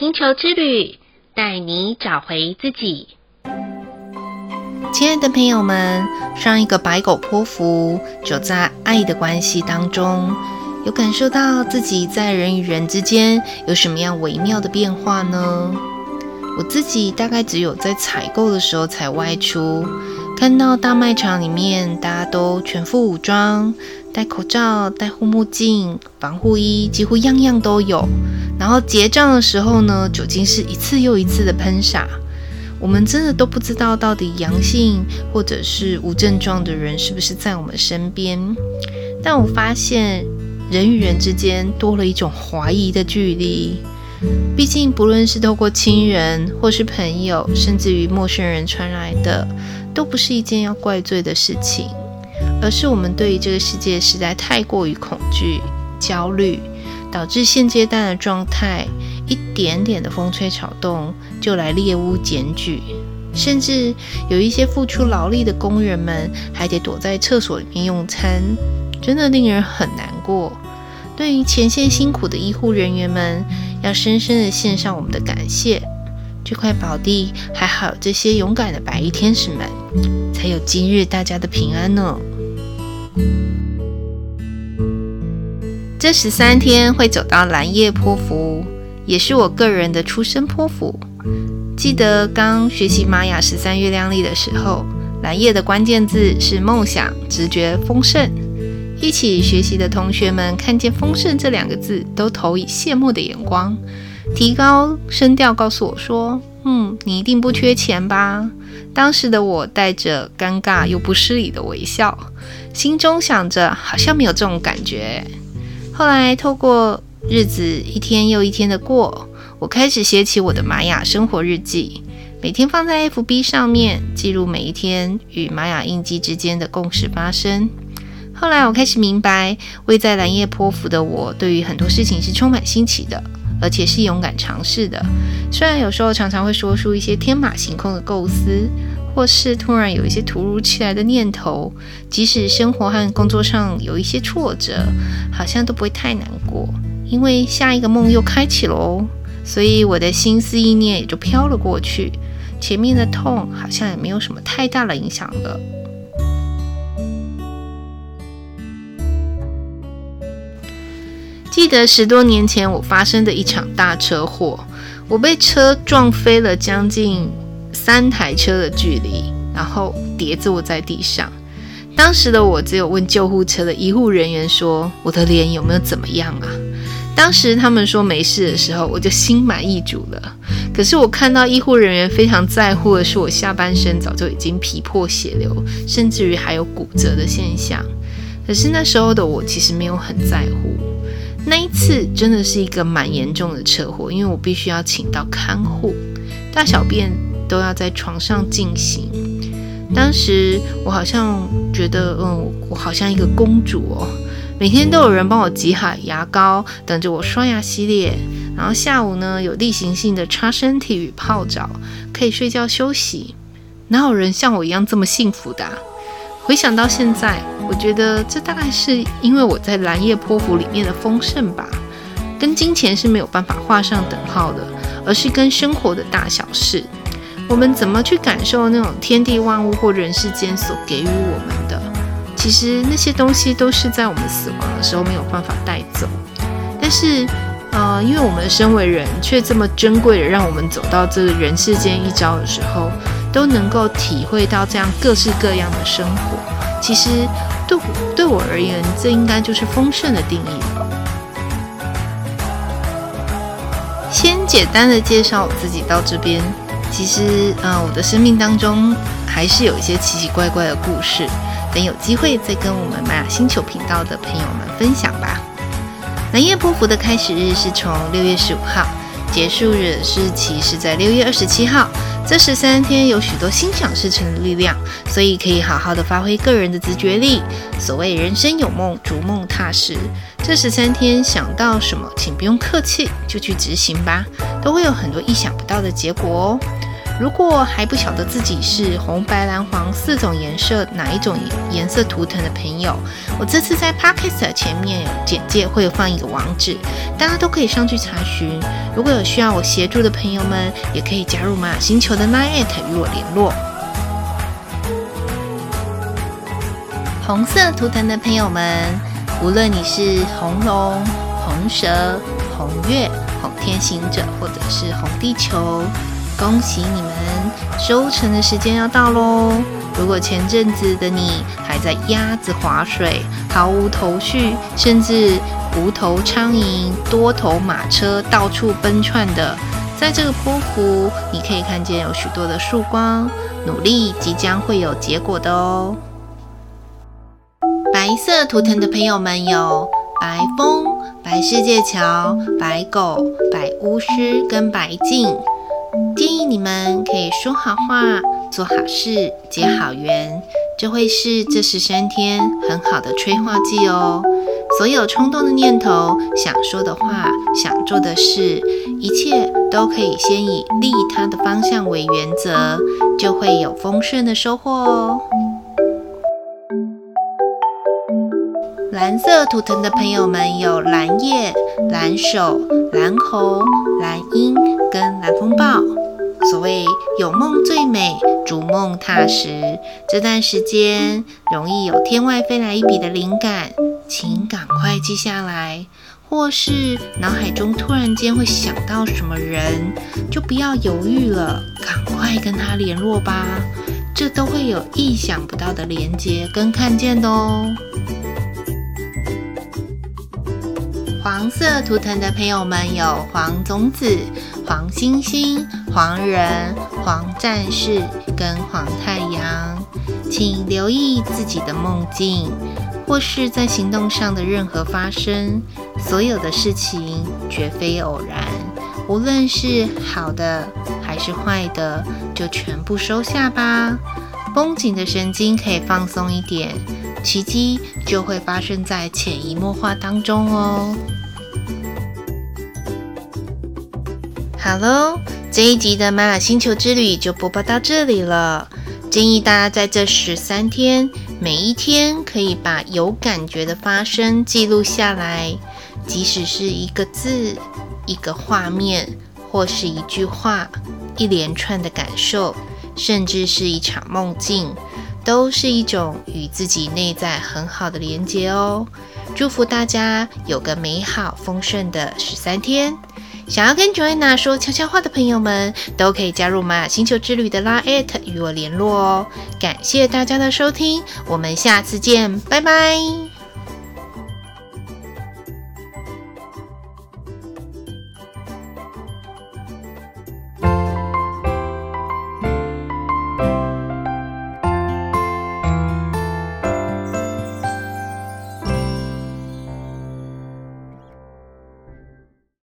星球之旅，带你找回自己。亲爱的朋友们，上一个白狗波符走在爱的关系当中，有感受到自己在人与人之间有什么样微妙的变化呢？我自己大概只有在采购的时候才外出，看到大卖场里面大家都全副武装，戴口罩、戴护目镜、防护衣，几乎样样都有。然后结账的时候呢，酒精是一次又一次的喷洒。我们真的都不知道到底阳性或者是无症状的人是不是在我们身边。但我发现人与人之间多了一种怀疑的距离。毕竟，不论是透过亲人，或是朋友，甚至于陌生人传来的，都不是一件要怪罪的事情，而是我们对于这个世界实在太过于恐惧、焦虑，导致现阶段的状态，一点点的风吹草动就来猎屋检举，甚至有一些付出劳力的工人们，还得躲在厕所里面用餐，真的令人很难过。对于前线辛苦的医护人员们，要深深的献上我们的感谢。这块宝地还好有这些勇敢的白衣天使们，才有今日大家的平安呢。这十三天会走到蓝夜波符，也是我个人的出生波符。记得刚学习玛雅十三月亮历的时候，蓝夜的关键字是梦想、直觉、丰盛。一起学习的同学们看见“丰盛”这两个字，都投以羡慕的眼光，提高声调告诉我说：“嗯，你一定不缺钱吧？”当时的我带着尴尬又不失礼的微笑，心中想着好像没有这种感觉。后来透过日子一天又一天的过，我开始写起我的玛雅生活日记，每天放在 FB 上面记录每一天与玛雅印记之间的共识发生。后来我开始明白，位在蓝夜波符的我，对于很多事情是充满新奇的，而且是勇敢尝试的。虽然有时候常常会说出一些天马行空的构思，或是突然有一些突如其来的念头，即使生活和工作上有一些挫折，好像都不会太难过，因为下一个梦又开启了哦。所以我的心思意念也就飘了过去，前面的痛好像也没有什么太大的影响了。记得十多年前我发生的一场大车祸，我被车撞飞了将近三台车的距离，然后跌坐在地上。当时的我只有问救护车的医护人员说：“我的脸有没有怎么样啊？”当时他们说没事的时候，我就心满意足了。可是我看到医护人员非常在乎的是我下半身早就已经皮破血流，甚至于还有骨折的现象。可是那时候的我其实没有很在乎。那一次真的是一个蛮严重的车祸，因为我必须要请到看护，大小便都要在床上进行。当时我好像觉得，嗯，我好像一个公主哦，每天都有人帮我挤好牙膏，等着我刷牙洗脸，然后下午呢有例行性的擦身体与泡澡，可以睡觉休息。哪有人像我一样这么幸福的啊？回想到现在，我觉得这大概是因为我在蓝夜波符里面的丰盛吧，跟金钱是没有办法画上等号的，而是跟生活的大小事，我们怎么去感受那种天地万物或人世间所给予我们的，其实那些东西都是在我们死亡的时候没有办法带走，但是，呃，因为我们身为人，却这么珍贵的让我们走到这个人世间一遭的时候。都能够体会到这样各式各样的生活，其实对我对我而言，这应该就是丰盛的定义了。先简单的介绍我自己到这边，其实啊、我的生命当中还是有一些奇奇怪怪的故事，等有机会再跟我们玛雅星球频道的朋友们分享吧。蓝夜波符的开始日是从六月十五号，结束日是其是在六月二十七号。这十三天有许多心想事成的力量，所以可以好好的发挥个人的直觉力。所谓人生有梦，逐梦踏实。这十三天想到什么，请不用客气，就去执行吧，都会有很多意想不到的结果哦。如果还不晓得自己是红、白、蓝、黄四种颜色哪一种颜色图腾的朋友，我这次在 Podcast 前面简介会放一个网址，大家都可以上去查询。如果有需要我协助的朋友们，也可以加入玛雅星球的 LINE@ 与我联络。红色图腾的朋友们，无论你是红龙、红蛇、红月、红天行者，或者是红地球。恭喜你们，收成的时间要到喽！如果前阵子的你还在鸭子划水，毫无头绪，甚至无头苍蝇、多头马车到处奔窜的，在这个波湖，你可以看见有许多的曙光，努力即将会有结果的哦。白色图腾的朋友们有白风、白世界桥、白狗、白巫师跟白镜。建议你们可以说好话、做好事、结好缘，这会是这十三天很好的催化剂哦。所有冲动的念头、想说的话、想做的事，一切都可以先以利他的方向为原则，就会有丰盛的收获哦。蓝色图腾的朋友们有蓝叶、蓝手、蓝猴、蓝鹰跟蓝风暴。所谓有梦最美，逐梦踏实。这段时间容易有天外飞来一笔的灵感，请赶快记下来。或是脑海中突然间会想到什么人，就不要犹豫了，赶快跟他联络吧。这都会有意想不到的连接跟看见的哦。黄色图腾的朋友们有黄种子、黄星星、黄人、黄战士跟黄太阳，请留意自己的梦境，或是在行动上的任何发生。所有的事情绝非偶然，无论是好的还是坏的，就全部收下吧。绷紧的神经可以放松一点。奇迹就会发生在潜移默化当中哦。好喽，这一集的玛雅星球之旅就播报到这里了。建议大家在这十三天，每一天可以把有感觉的发生记录下来，即使是一个字、一个画面，或是一句话、一连串的感受，甚至是一场梦境。都是一种与自己内在很好的连接哦。祝福大家有个美好丰盛的十三天。想要跟 Joanna 说悄悄话的朋友们，都可以加入玛雅星球之旅的拉 at 与我联络哦。感谢大家的收听，我们下次见，拜拜。